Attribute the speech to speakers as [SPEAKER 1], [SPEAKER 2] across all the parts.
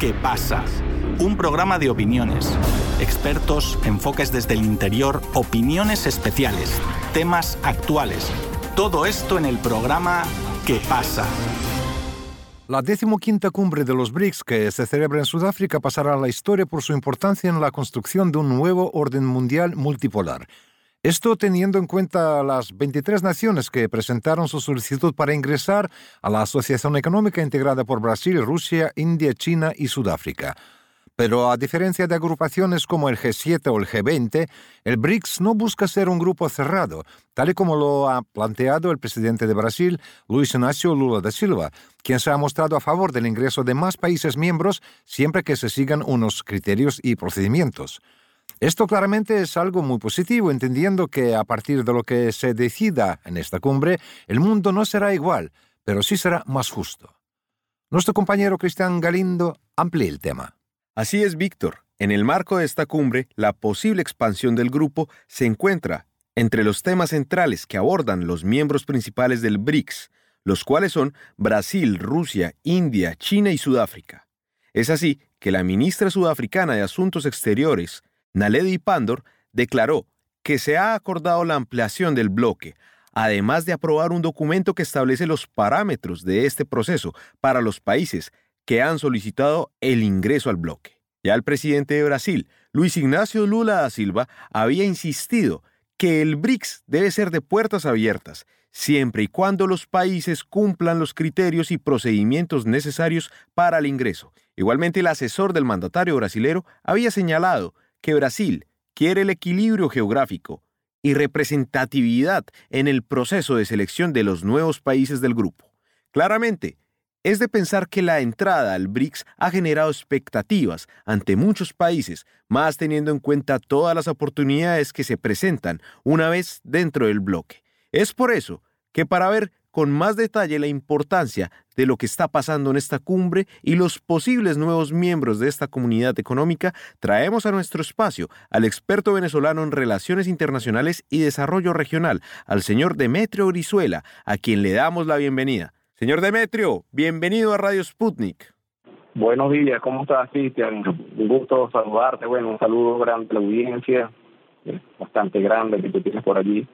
[SPEAKER 1] ¿Qué pasa? Un programa de opiniones, expertos, enfoques desde el interior, opiniones especiales, temas actuales. Todo esto en el programa ¿Qué pasa?
[SPEAKER 2] La decimoquinta cumbre de los BRICS que se celebra en Sudáfrica pasará a la historia por su importancia en la construcción de un nuevo orden mundial multipolar. Esto teniendo en cuenta las 23 naciones que presentaron su solicitud para ingresar a la Asociación Económica integrada por Brasil, Rusia, India, China y Sudáfrica. Pero a diferencia de agrupaciones como el G7 o el G20, el BRICS no busca ser un grupo cerrado, tal y como lo ha planteado el presidente de Brasil, Luis Inácio Lula da Silva, quien se ha mostrado a favor del ingreso de más países miembros siempre que se sigan unos criterios y procedimientos. Esto claramente es algo muy positivo, entendiendo que a partir de lo que se decida en esta cumbre, el mundo no será igual, pero sí será más justo. Nuestro compañero Cristian Galindo amplía el tema.
[SPEAKER 3] Así es, Víctor. En el marco de esta cumbre, la posible expansión del grupo se encuentra entre los temas centrales que abordan los miembros principales del BRICS, los cuales son Brasil, Rusia, India, China y Sudáfrica. Es así que la ministra sudafricana de Asuntos Exteriores, Naledi Pandor, declaró que se ha acordado la ampliación del bloque, además de aprobar un documento que establece los parámetros de este proceso para los países que han solicitado el ingreso al bloque. Ya el presidente de Brasil, Luis Ignacio Lula da Silva, había insistido que el BRICS debe ser de puertas abiertas, siempre y cuando los países cumplan los criterios y procedimientos necesarios para el ingreso. Igualmente, el asesor del mandatario brasilero había señalado que Brasil quiere el equilibrio geográfico y representatividad en el proceso de selección de los nuevos países del grupo. Claramente, es de pensar que la entrada al BRICS ha generado expectativas ante muchos países, más teniendo en cuenta todas las oportunidades que se presentan una vez dentro del bloque. Es por eso que para ver con más detalle la importancia de lo que está pasando en esta cumbre y los posibles nuevos miembros de esta comunidad económica, traemos a nuestro espacio al experto venezolano en relaciones internacionales y desarrollo regional, al señor Demetrio Brizuela, a quien le damos la bienvenida. Señor Demetrio, bienvenido a Radio Sputnik.
[SPEAKER 4] Buenos días, ¿cómo estás, Cristian? Un gusto saludarte. Bueno, un saludo grande a la audiencia, bastante grande que tú tienes por allí.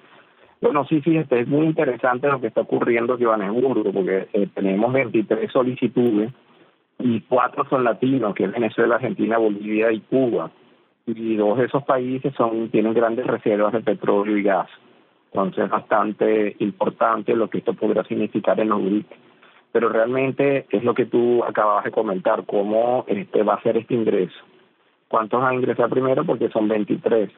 [SPEAKER 4] Bueno, sí, fíjate, es muy interesante lo que está ocurriendo en Johannesburgo, porque eh, tenemos 23 solicitudes y cuatro son latinos, que es Venezuela, Argentina, Bolivia y Cuba. Y dos de esos países son tienen grandes reservas de petróleo y gas. Entonces es bastante importante lo que esto podrá significar en los BRICS. Pero realmente es lo que tú acabas de comentar, cómo este va a ser este ingreso. ¿Cuántos van a ingresar primero? Porque son 23.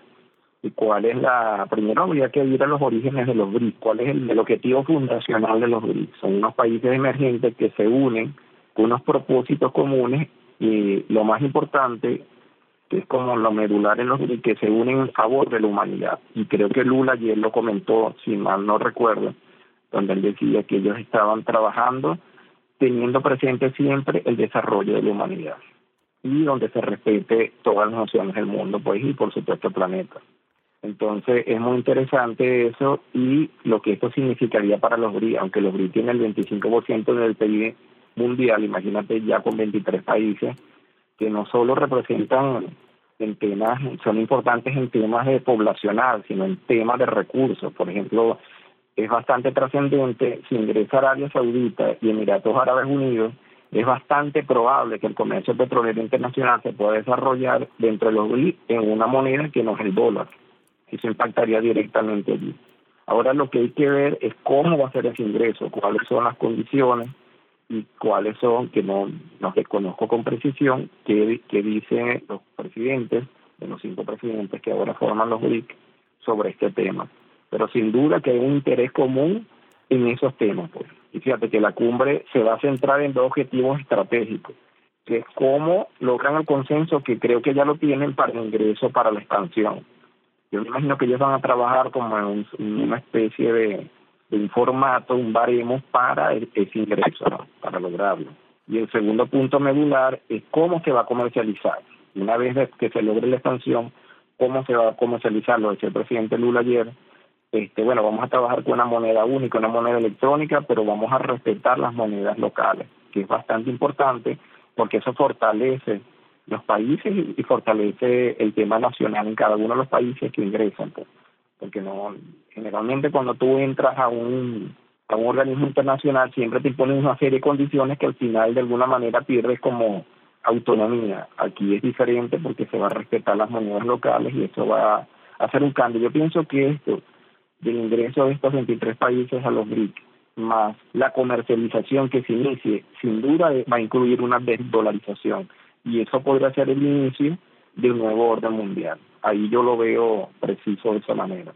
[SPEAKER 4] ¿Y cuál es la...? Primero habría que ir a los orígenes de los BRICS. ¿Cuál es el, el objetivo fundacional de los BRICS? Son unos países emergentes que se unen con unos propósitos comunes y lo más importante que es como lo medular en los que se unen en favor de la humanidad. Y creo que Lula ayer lo comentó, si mal no recuerdo, donde él decía que ellos estaban trabajando teniendo presente siempre el desarrollo de la humanidad y donde se respete todas las naciones del mundo, pues, y por supuesto el planeta. Entonces es muy interesante eso y lo que esto significaría para los BRI, aunque los BRI tienen el 25% del PIB mundial, imagínate ya con 23 países, que no solo representan en temas, son importantes en temas de poblacional, sino en temas de recursos. Por ejemplo, es bastante trascendente si ingresa Arabia Saudita y Emiratos Árabes Unidos, es bastante probable que el comercio petrolero internacional se pueda desarrollar dentro de los BRICS en una moneda que no es el dólar. Eso impactaría directamente allí. Ahora lo que hay que ver es cómo va a ser ese ingreso, cuáles son las condiciones, y cuáles son, que no los desconozco con precisión, qué, qué dicen los presidentes, de los cinco presidentes que ahora forman los BRIC, sobre este tema. Pero sin duda que hay un interés común en esos temas. pues Y fíjate que la cumbre se va a centrar en dos objetivos estratégicos, que es cómo logran el consenso, que creo que ya lo tienen para el ingreso, para la expansión. Yo me imagino que ellos van a trabajar como en una especie de un formato, un baremo para ese ingreso, para lograrlo. Y el segundo punto medular es cómo se va a comercializar. Una vez que se logre la expansión, cómo se va a comercializar, lo decía el presidente Lula ayer, este, bueno, vamos a trabajar con una moneda única, una moneda electrónica, pero vamos a respetar las monedas locales, que es bastante importante porque eso fortalece los países y fortalece el tema nacional en cada uno de los países que ingresan. Pues. Porque no generalmente cuando tú entras a un, a un organismo internacional siempre te ponen una serie de condiciones que al final de alguna manera pierdes como autonomía. Aquí es diferente porque se va a respetar las monedas locales y eso va a hacer un cambio. Yo pienso que esto del ingreso de estos 23 países a los BRIC más la comercialización que se inicie, sin duda va a incluir una desdolarización y eso podría ser el inicio de un nuevo orden mundial. Ahí yo lo veo preciso de esa manera.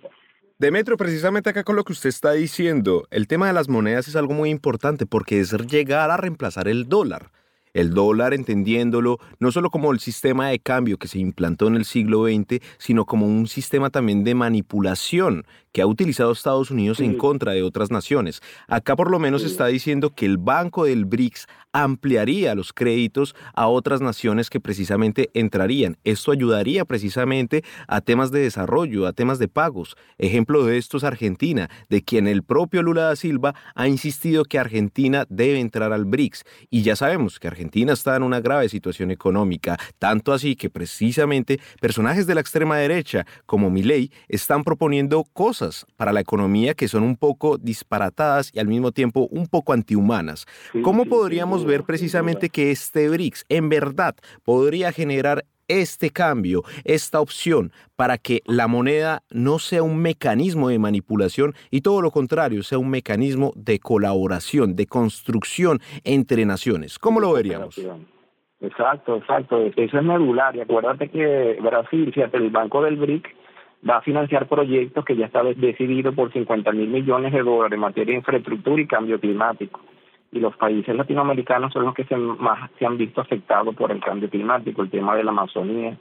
[SPEAKER 3] Demetrio, precisamente acá con lo que usted está diciendo, el tema de las monedas es algo muy importante porque es llegar a reemplazar el dólar. El dólar, entendiéndolo no solo como el sistema de cambio que se implantó en el siglo XX, sino como un sistema también de manipulación que ha utilizado Estados Unidos en contra de otras naciones. Acá por lo menos está diciendo que el Banco del BRICS ampliaría los créditos a otras naciones que precisamente entrarían. Esto ayudaría precisamente a temas de desarrollo, a temas de pagos. Ejemplo de esto es Argentina, de quien el propio Lula da Silva ha insistido que Argentina debe entrar al BRICS. Y ya sabemos que Argentina está en una grave situación económica, tanto así que precisamente personajes de la extrema derecha como Milei están proponiendo cosas para la economía que son un poco disparatadas y al mismo tiempo un poco antihumanas. ¿Cómo podríamos ver precisamente que este BRICS en verdad podría generar este cambio, esta opción, para que la moneda no sea un mecanismo de manipulación y todo lo contrario, sea un mecanismo de colaboración, de construcción entre naciones. ¿Cómo lo veríamos?
[SPEAKER 4] Exacto, exacto. Eso es medular. Y acuérdate que Brasil, fíjate, el Banco del BRIC va a financiar proyectos que ya está decidido por 50 mil millones de dólares en materia de infraestructura y cambio climático. Y los países latinoamericanos son los que se, más se han visto afectados por el cambio climático, el tema de la Amazonía.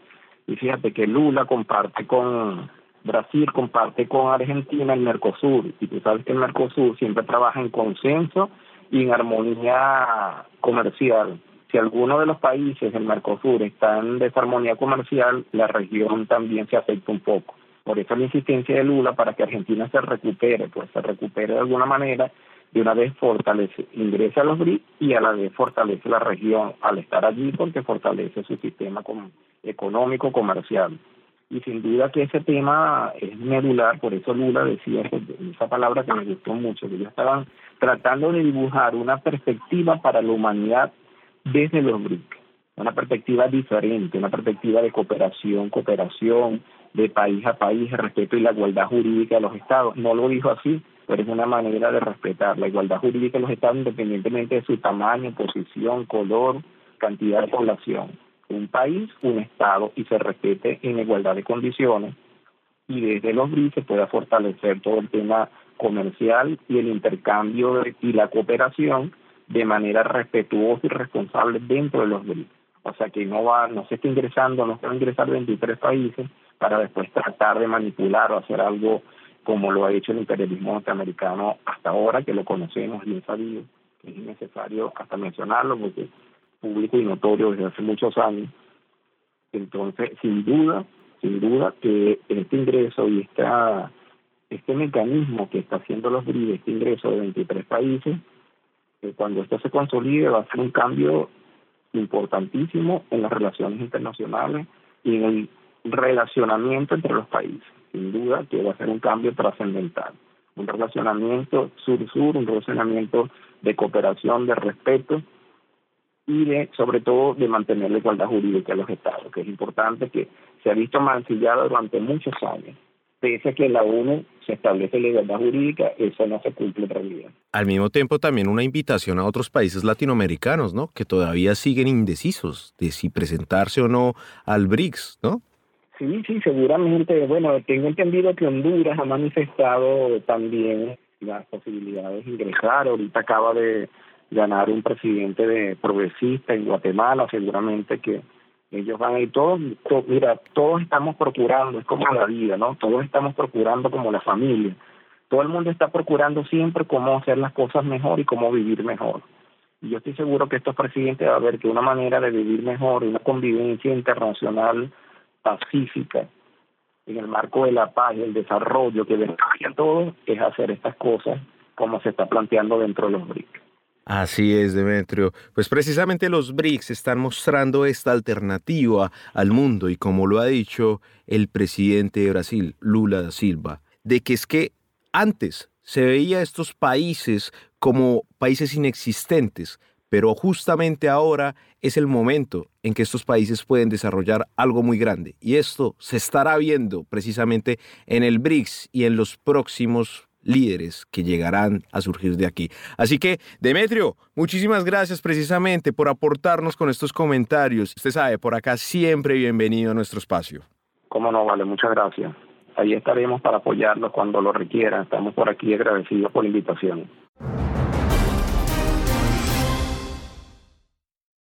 [SPEAKER 4] Y fíjate que Lula comparte con Brasil, comparte con Argentina el Mercosur. Y tú sabes que el Mercosur siempre trabaja en consenso y en armonía comercial. Si alguno de los países del Mercosur está en desarmonía comercial, la región también se afecta un poco. Por eso la insistencia de Lula para que Argentina se recupere, pues se recupere de alguna manera, de una vez fortalece, ingresa a los BRICS y a la vez fortalece la región al estar allí porque fortalece su sistema económico, comercial. Y sin duda que ese tema es medular, por eso Lula decía esa palabra que me gustó mucho, que ellos estaban tratando de dibujar una perspectiva para la humanidad desde los BRICS, una perspectiva diferente, una perspectiva de cooperación, cooperación, de país a país, respeto y la igualdad jurídica de los estados. No lo dijo así, pero es una manera de respetar la igualdad jurídica de los estados independientemente de su tamaño, posición, color, cantidad de población. Un país, un estado y se respete en igualdad de condiciones y desde los BRICS se pueda fortalecer todo el tema comercial y el intercambio y la cooperación de manera respetuosa y responsable dentro de los BRICS. O sea que no va, no se está ingresando, no se va a ingresar 23 países, para después tratar de manipular o hacer algo como lo ha hecho el imperialismo norteamericano hasta ahora, que lo conocemos bien sabido, es innecesario hasta mencionarlo porque público y notorio desde hace muchos años. Entonces, sin duda, sin duda que este ingreso y esta, este mecanismo que está haciendo los BRICS, este ingreso de 23 países, cuando esto se consolide va a ser un cambio importantísimo en las relaciones internacionales y en el relacionamiento entre los países. Sin duda que va a ser un cambio trascendental. Un relacionamiento sur-sur, un relacionamiento de cooperación, de respeto y de, sobre todo, de mantener la igualdad jurídica de los estados, que es importante que se ha visto mancillada durante muchos años. Pese a que la ONU se establece la igualdad jurídica, eso no se cumple en realidad.
[SPEAKER 3] Al mismo tiempo, también una invitación a otros países latinoamericanos, ¿no? Que todavía siguen indecisos de si presentarse o no al BRICS, ¿no?
[SPEAKER 4] Sí, sí, seguramente. Bueno, tengo entendido que Honduras ha manifestado también las posibilidades de ingresar. Ahorita acaba de ganar un presidente de progresista en Guatemala, seguramente que ellos van a ir todos, mira, todos estamos procurando, es como la vida, ¿no? Todos estamos procurando como la familia. Todo el mundo está procurando siempre cómo hacer las cosas mejor y cómo vivir mejor. Y yo estoy seguro que estos presidentes va a ver que una manera de vivir mejor, una convivencia internacional pacífica en el marco de la paz y el desarrollo que beneficia a todos es hacer estas cosas como se está planteando dentro de los BRICS.
[SPEAKER 3] Así es, Demetrio. Pues precisamente los BRICS están mostrando esta alternativa al mundo y como lo ha dicho el presidente de Brasil, Lula da Silva, de que es que antes se veía estos países como países inexistentes, pero justamente ahora es el momento en que estos países pueden desarrollar algo muy grande. Y esto se estará viendo precisamente en el BRICS y en los próximos líderes que llegarán a surgir de aquí. Así que, Demetrio, muchísimas gracias precisamente por aportarnos con estos comentarios. Usted sabe, por acá siempre bienvenido a nuestro espacio.
[SPEAKER 4] Cómo no, vale, muchas gracias. Ahí estaremos para apoyarlos cuando lo requieran. Estamos por aquí agradecidos por la invitación.